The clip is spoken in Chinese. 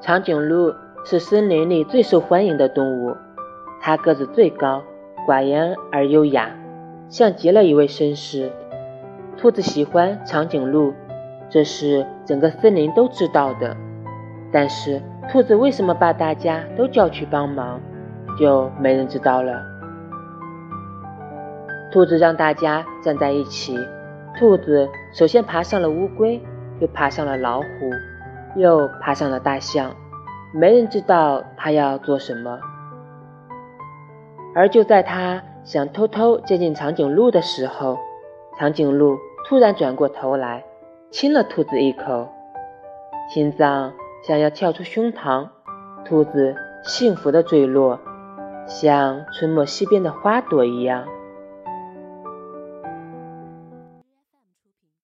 长颈鹿是森林里最受欢迎的动物，它个子最高，寡言而优雅，像极了一位绅士。兔子喜欢长颈鹿，这是整个森林都知道的。但是，兔子为什么把大家都叫去帮忙，就没人知道了。兔子让大家站在一起。兔子首先爬上了乌龟，又爬上了老虎，又爬上了大象。没人知道它要做什么。而就在它想偷偷接近长颈鹿的时候，长颈鹿突然转过头来，亲了兔子一口，心脏想要跳出胸膛。兔子幸福的坠落，像春末溪边的花朵一样。